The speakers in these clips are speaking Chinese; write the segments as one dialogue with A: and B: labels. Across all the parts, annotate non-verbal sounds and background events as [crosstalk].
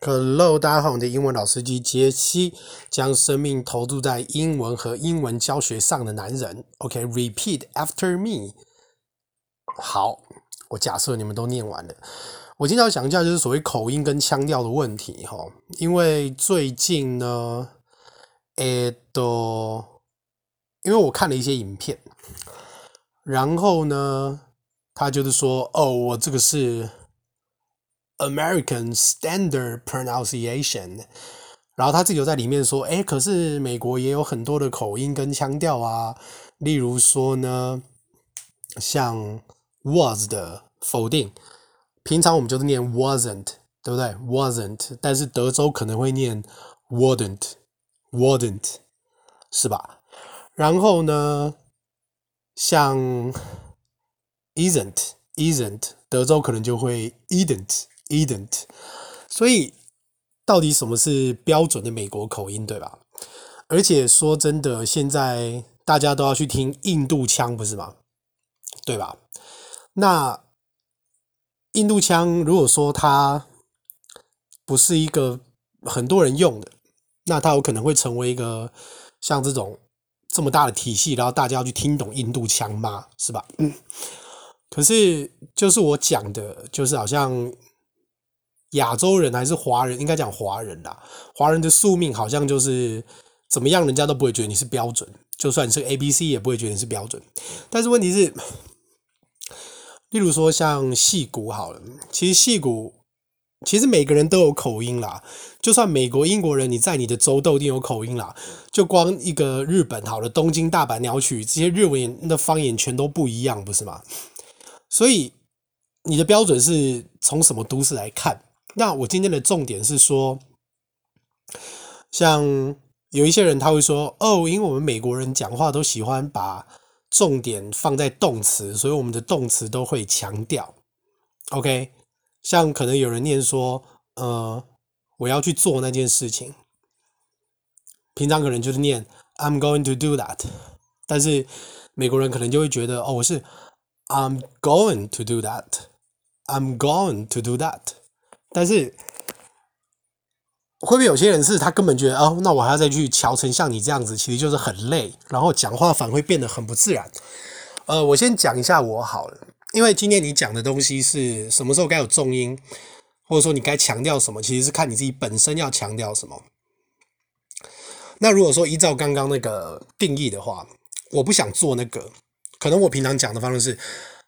A: Hello，大家好，我的英文老司机杰西，将生命投注在英文和英文教学上的男人。OK，repeat、after me。好，我假设你们都念完了。我今天要讲一下就是所谓口音跟腔调的问题哈，因为最近呢，诶，都因为我看了一些影片，然后呢，他就是说，哦，我这个是。American Standard Pronunciation，然后他自己有在里面说，哎，可是美国也有很多的口音跟腔调啊，例如说呢，像 was 的否定，平常我们就是念 wasn't，对不对？wasn't，但是德州可能会念 wouldn't，wouldn't，是吧？然后呢，像 isn't，isn't，德州可能就会 idn't。Idn't，所以到底什么是标准的美国口音，对吧？而且说真的，现在大家都要去听印度腔，不是吗？对吧？那印度腔，如果说它不是一个很多人用的，那它有可能会成为一个像这种这么大的体系，然后大家要去听懂印度腔吗？是吧？嗯。可是就是我讲的，就是好像。亚洲人还是华人，应该讲华人啦。华人的宿命好像就是怎么样，人家都不会觉得你是标准，就算你是 A B C 也不会觉得你是标准。但是问题是，例如说像戏骨好了，其实戏骨其实每个人都有口音啦。就算美国、英国人，你在你的州都一定有口音啦。就光一个日本好了，东京、大阪、鸟取这些日文的方言全都不一样，不是吗？所以你的标准是从什么都市来看？那我今天的重点是说，像有一些人他会说，哦，因为我们美国人讲话都喜欢把重点放在动词，所以我们的动词都会强调。OK，像可能有人念说，呃，我要去做那件事情，平常可能就是念 I'm going to do that，但是美国人可能就会觉得，哦，我是 I'm going to do that，I'm going to do that。但是会不会有些人是他根本觉得哦，那我还要再去调成像你这样子，其实就是很累，然后讲话反而会变得很不自然。呃，我先讲一下我好了，因为今天你讲的东西是什么时候该有重音，或者说你该强调什么，其实是看你自己本身要强调什么。那如果说依照刚刚那个定义的话，我不想做那个，可能我平常讲的方式是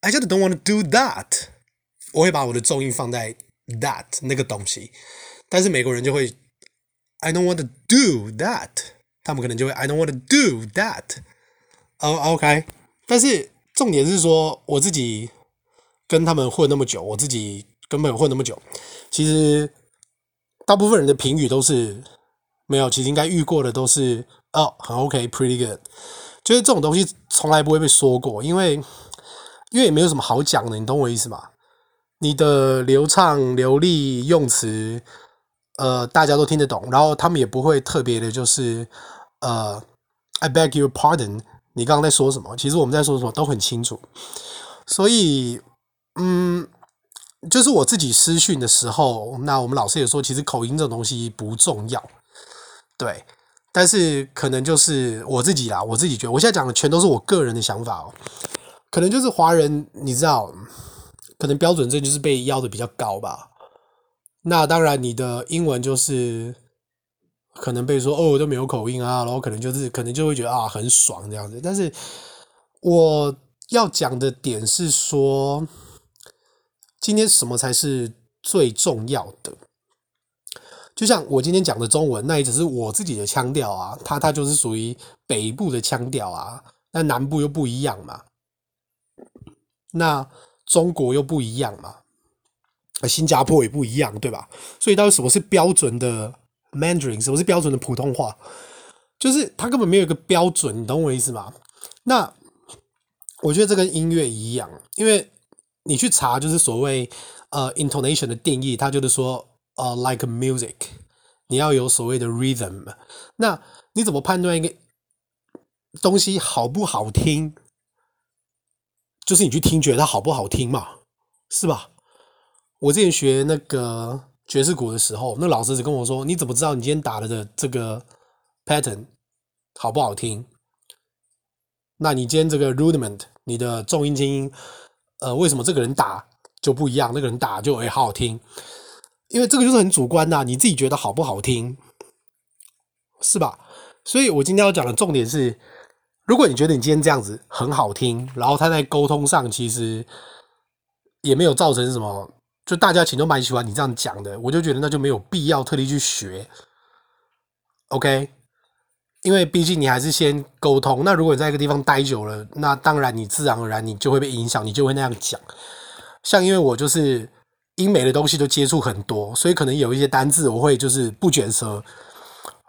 A: I just don't want to do that，我会把我的重音放在。That 那个东西，但是美国人就会 I don't want to do that，他们可能就会 I don't want to do that。哦，OK，但是重点是说我自己跟他们混那么久，我自己跟朋友混那么久，其实大部分人的评语都是没有，其实应该遇过的都是哦很 OK，pretty good，就是这种东西从来不会被说过，因为因为也没有什么好讲的，你懂我意思吗？你的流畅流利用词，呃，大家都听得懂，然后他们也不会特别的，就是呃，I beg your pardon，你刚刚在说什么？其实我们在说什么都很清楚，所以，嗯，就是我自己私讯的时候，那我们老师也说，其实口音这种东西不重要，对，但是可能就是我自己啦，我自己觉得，我现在讲的全都是我个人的想法哦，可能就是华人，你知道。可能标准证就是被要的比较高吧。那当然，你的英文就是可能被说哦都没有口音啊，然后可能就是可能就会觉得啊很爽这样子。但是我要讲的点是说，今天什么才是最重要的？就像我今天讲的中文，那也只是我自己的腔调啊，它它就是属于北部的腔调啊，那南部又不一样嘛。那中国又不一样嘛，新加坡也不一样，对吧？所以到底什么是标准的 Mandarin，什么是标准的普通话？就是它根本没有一个标准，你懂我意思吗？那我觉得这跟音乐一样，因为你去查就是所谓呃 intonation 的定义，它就是说呃 like music，你要有所谓的 rhythm。那你怎么判断一个东西好不好听？就是你去听，觉得它好不好听嘛，是吧？我之前学那个爵士鼓的时候，那老师只跟我说：“你怎么知道你今天打了的这个 pattern 好不好听？那你今天这个 rudiment，你的重音轻音，呃，为什么这个人打就不一样，那个人打就诶好好听？因为这个就是很主观的，你自己觉得好不好听，是吧？所以我今天要讲的重点是，如果你觉得你今天这样子很好听，然后他在沟通上其实也没有造成什么。”就大家其实都蛮喜欢你这样讲的，我就觉得那就没有必要特地去学，OK？因为毕竟你还是先沟通。那如果你在一个地方待久了，那当然你自然而然你就会被影响，你就会那样讲。像因为我就是英美的东西都接触很多，所以可能有一些单字我会就是不卷舌，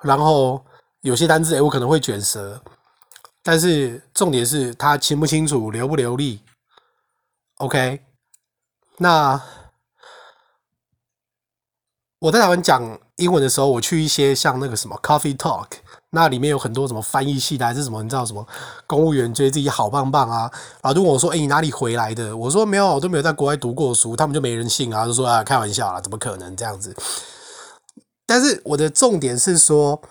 A: 然后有些单字诶我可能会卷舌，但是重点是他清不清楚、流不流利，OK？那。我在台湾讲英文的时候，我去一些像那个什么 Coffee Talk，那里面有很多什么翻译系的，还是什么，你知道什么公务员觉得自己好棒棒啊，然后就问我说：“哎，你哪里回来的？”我说：“没有，我都没有在国外读过书。”他们就没人信啊，就说：“啊，开玩笑啦，怎么可能这样子？”但是我的重点是说，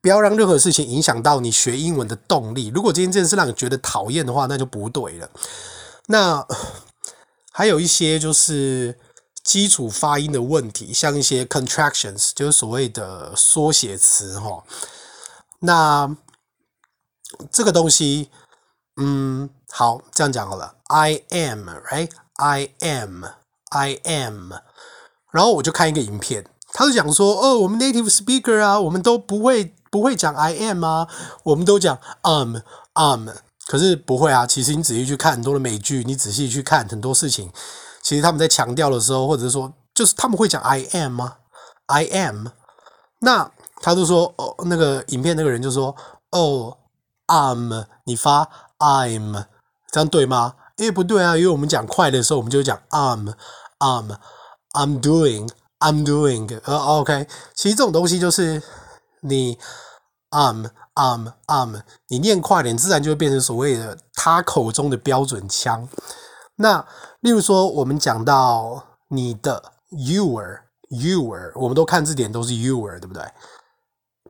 A: 不要让任何事情影响到你学英文的动力。如果今天这件事让你觉得讨厌的话，那就不对了。那还有一些就是。基础发音的问题，像一些 contractions，就是所谓的缩写词哈。那这个东西，嗯，好，这样讲好了。I am，right？I am，I am。然后我就看一个影片，他就讲说，哦，我们 native speaker 啊，我们都不会不会讲 I am 啊，我们都讲 am，am。可是不会啊，其实你仔细去看很多的美剧，你仔细去看很多事情。其实他们在强调的时候，或者是说，就是他们会讲 I am 吗？I am。那他就说，哦，那个影片那个人就说，哦，I'm，你发 I'm，这样对吗？诶，不对啊，因为我们讲快的时候，我们就讲 I'm，I'm，I'm doing，I'm doing。呃，OK。其实这种东西就是你 I'm，I'm，I'm，你念快点，自然就会变成所谓的他口中的标准腔。那例如说，我们讲到你的 your，your，我们都看字典都是 your，对不对？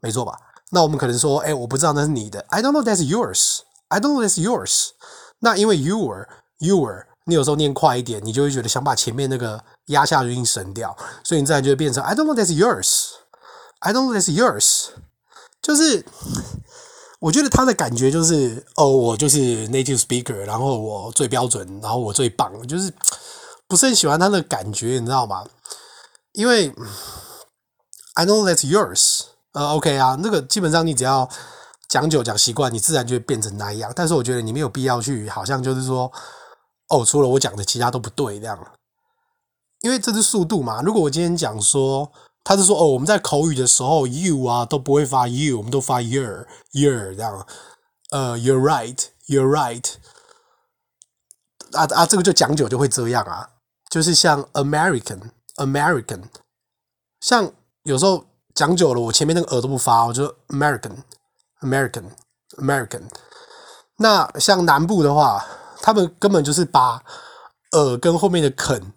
A: 没错吧？那我们可能说，哎，我不知道那是你的，I don't know that's yours，I don't know that's yours。那因为 your，your，你有时候念快一点，你就会觉得想把前面那个压下去音省掉，所以你自然就会变成 I don't know that's yours，I don't know that's yours，就是。我觉得他的感觉就是，哦，我就是 native speaker，然后我最标准，然后我最棒，就是不是很喜欢他的感觉，你知道吗？因为 I know that's yours，呃，OK 啊，那个基本上你只要讲久讲习惯，你自然就会变成那样。但是我觉得你没有必要去，好像就是说，哦，除了我讲的，其他都不对这样，因为这是速度嘛。如果我今天讲说。他是说哦，我们在口语的时候，you 啊都不会发 you，我们都发 your，your 这样。呃，you're right，you're right。啊啊，这个就讲久就会这样啊，就是像 American，American。像有时候讲久了，我前面那个耳都不发，我就 American，American，American。那像南部的话，他们根本就是把耳跟后面的肯。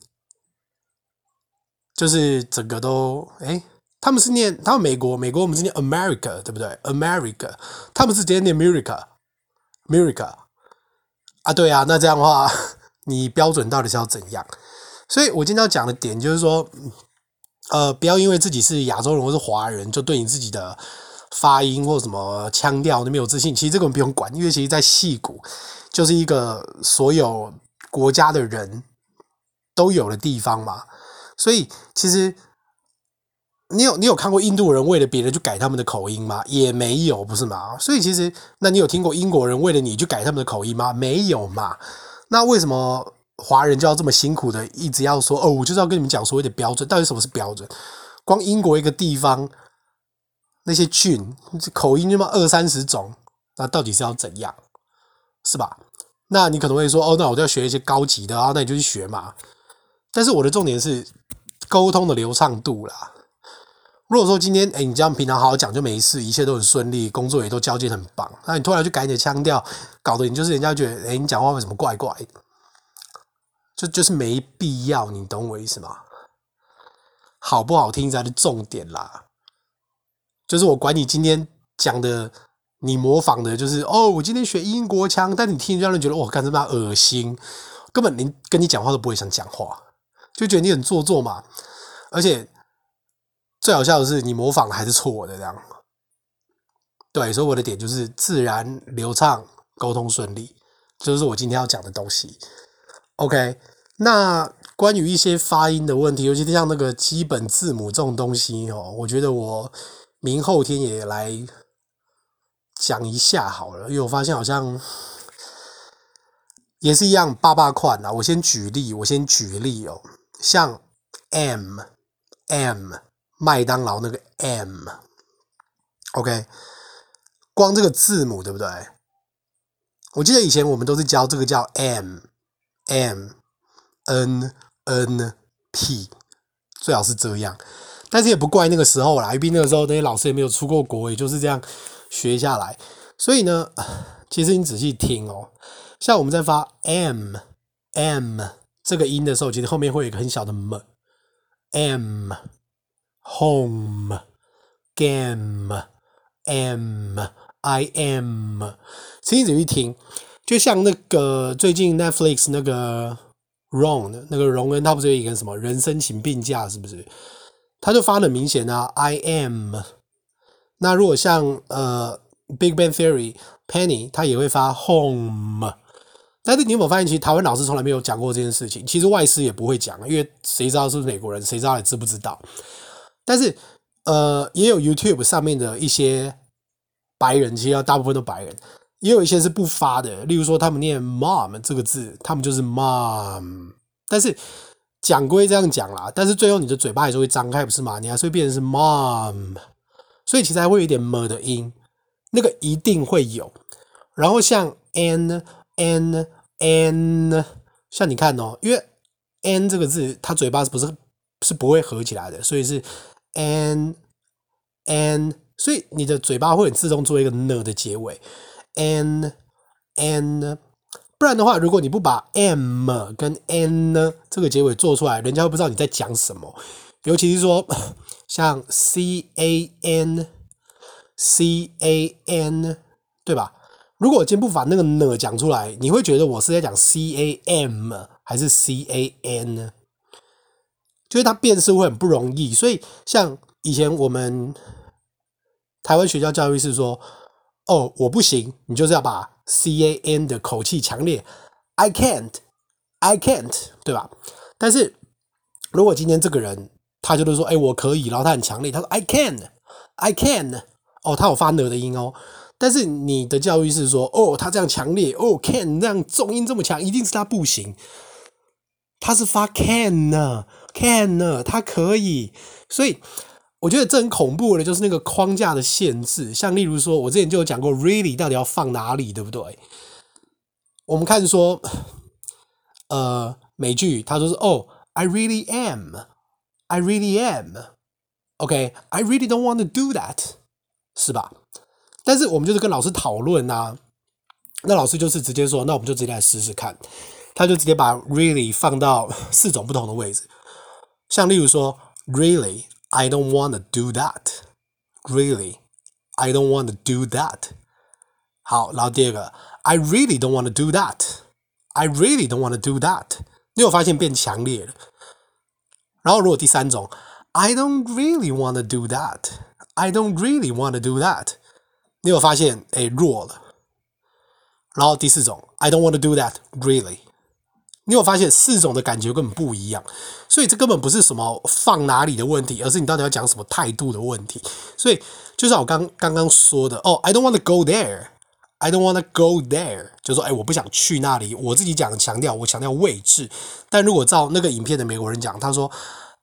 A: 就是整个都哎，他们是念他们美国美国我们是念 America 对不对？America，他们是直接念 America，America 啊，对啊，那这样的话，[laughs] 你标准到底是要怎样？所以我今天要讲的点就是说，呃，不要因为自己是亚洲人或是华人，就对你自己的发音或什么腔调都没有自信。其实这个我们不用管，因为其实，在矽谷就是一个所有国家的人都有的地方嘛。所以其实你有你有看过印度人为了别人去改他们的口音吗？也没有，不是吗？所以其实那你有听过英国人为了你去改他们的口音吗？没有嘛。那为什么华人就要这么辛苦的一直要说哦，我就是要跟你们讲所谓的标准，到底什么是标准？光英国一个地方那些郡口音就嘛二三十种，那到底是要怎样？是吧？那你可能会说哦，那我就要学一些高级的啊，那你就去学嘛。但是我的重点是沟通的流畅度啦。如果说今天，哎，你这样平常好好讲就没事，一切都很顺利，工作也都交接很棒，那你突然去改你的腔调，搞得你就是人家觉得，哎，你讲话为什么怪怪的？就就是没必要，你懂我意思吗？好不好听才是重点啦。就是我管你今天讲的，你模仿的，就是哦，我今天学英国腔，但你听让人觉得哇，干什么恶心，根本连跟你讲话都不会想讲话，就觉得你很做作嘛。而且最好笑的是，你模仿的还是错的，这样。对，所以我的点就是自然流畅，沟通顺利，就是我今天要讲的东西。OK，那关于一些发音的问题，尤其是像那个基本字母这种东西哦，我觉得我明后天也来讲一下好了，因为我发现好像也是一样，八八款啊。我先举例，我先举例哦，像 M M 麦当劳那个 M，OK。光这个字母对不对？我记得以前我们都是教这个叫 M M N N P，最好是这样。但是也不怪那个时候啦，因为那个时候那些老师也没有出过国，也就是这样学下来。所以呢，[sighs] 其实你仔细听哦，像我们在发 M M 这个音的时候，其实后面会有一个很小的 M M Home Game M。I am，其实你仔细听，就像那个最近 Netflix 那个 Ron 那个荣恩，他不是有一个什么人生请病假，是不是？他就发的明显啊，I am。那如果像呃 Big Bang Theory Penny，他也会发 home。但是你有没有发现，其实台湾老师从来没有讲过这件事情，其实外师也不会讲，因为谁知道是不是美国人，谁知道你知不知道？但是呃，也有 YouTube 上面的一些。白人其实大部分都白人，也有一些是不发的。例如说，他们念 mom 这个字，他们就是 mom。但是讲归这样讲啦，但是最后你的嘴巴还是会张开，不是吗？你还是会变成是 mom，所以其实还会有一点 m 的音，那个一定会有。然后像 n n n，像你看哦，因为 n 这个字它嘴巴是不是是不会合起来的，所以是 n n。所以你的嘴巴会很自动做一个呢的结尾，n n，不然的话，如果你不把 m 跟 n 呢这个结尾做出来，人家会不知道你在讲什么。尤其是说 [laughs] 像 c a n c a n，对吧？如果我今天不把那个呢讲出来，你会觉得我是在讲 c a m 还是 c a n 呢？就是它辨识会很不容易。所以像以前我们。台湾学校教育是说，哦，我不行，你就是要把 C A N 的口气强烈，I can't, I can't，对吧？但是如果今天这个人他就是说，哎，我可以，然后他很强烈，他说 I can, I can，哦，他有发呢的音哦。但是你的教育是说，哦，他这样强烈，哦，can 这样重音这么强，一定是他不行。他是发 can 呢，can 呢，他可以，所以。我觉得这很恐怖的，就是那个框架的限制。像例如说，我之前就有讲过，really 到底要放哪里，对不对？我们看说，呃，美剧他说是哦，I really am，I really am，OK，I really don't want to do that，是吧？但是我们就是跟老师讨论啊，那老师就是直接说，那我们就直接来试试看。他就直接把 really 放到四种不同的位置，像例如说，really。I don't want to do that. Really, I don't want to do that. 好，然后第二个，I really don't want to do that. I really don't want to do that. 你有发现变强烈了？然后如果第三种，I don't really want to do that. I don't really want to do that. 你有发现哎弱了？然后第四种，I don't want to do that. Really. 你有发现四种的感觉根本不一样，所以这根本不是什么放哪里的问题，而是你到底要讲什么态度的问题。所以就像我刚刚刚说的，哦，I don't want to go there，I don't want to go there，就说哎，我不想去那里。我自己讲强调，我强调位置。但如果照那个影片的美国人讲，他说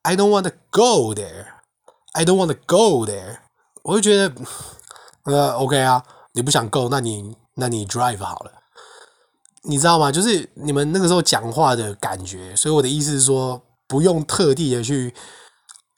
A: I don't want to go there，I don't want to go there，我就觉得呃，OK 啊，你不想够那你那你 drive 好了。你知道吗？就是你们那个时候讲话的感觉，所以我的意思是说，不用特地的去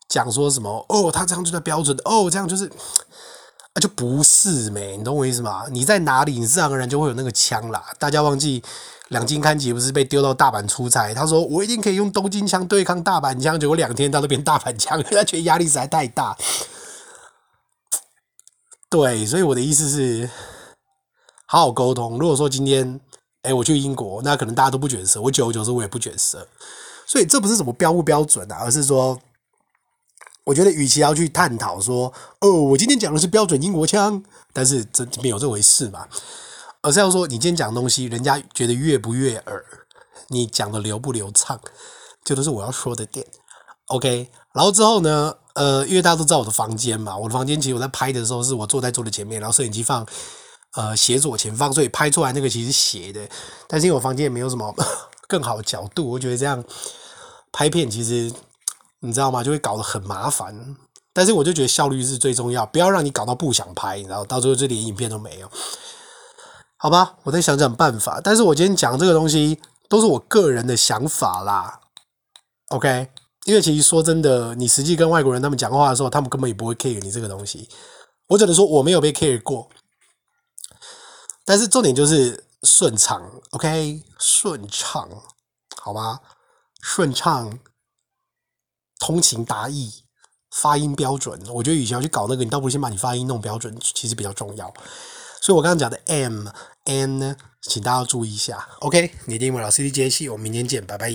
A: 讲说什么哦，他这样就在标准哦，这样就是啊，就不是没，你懂我意思吗？你在哪里，你自然而然就会有那个腔啦。大家忘记两金刊吉不是被丢到大阪出差？他说我一定可以用东京腔对抗大阪腔，结果两天他都变大阪腔，因为他觉得压力实在太大。对，所以我的意思是，好好沟通。如果说今天，哎，我去英国，那可能大家都不卷舌，我久而久之我也不卷舌。所以这不是什么标不标准啊，而是说，我觉得与其要去探讨说，哦，我今天讲的是标准英国腔，但是这没有这回事嘛。而是要说，你今天讲的东西，人家觉得悦不悦耳，你讲的流不流畅，这都是我要说的点。OK，然后之后呢，呃，因为大家都知道我的房间嘛，我的房间其实我在拍的时候是我坐在桌子前面，然后摄影机放呃斜左前方，所以拍出来那个其实斜的。但是因为我房间也没有什么 [laughs] 更好的角度，我觉得这样拍片其实你知道吗？就会搞得很麻烦。但是我就觉得效率是最重要，不要让你搞到不想拍，然后到最后就连影片都没有。好吧，我再想想办法。但是我今天讲这个东西都是我个人的想法啦，OK？因为其实说真的，你实际跟外国人他们讲话的时候，他们根本也不会 care 你这个东西。我只能说我没有被 care 过，但是重点就是顺畅，OK？顺畅，好吗？顺畅，通情达意，发音标准。我觉得与其要去搞那个，你倒不如先把你发音弄标准，其实比较重要。所以我刚刚讲的 M N 呢，请大家注意一下。OK，你的英文老师机杰西，我们明天见，拜拜。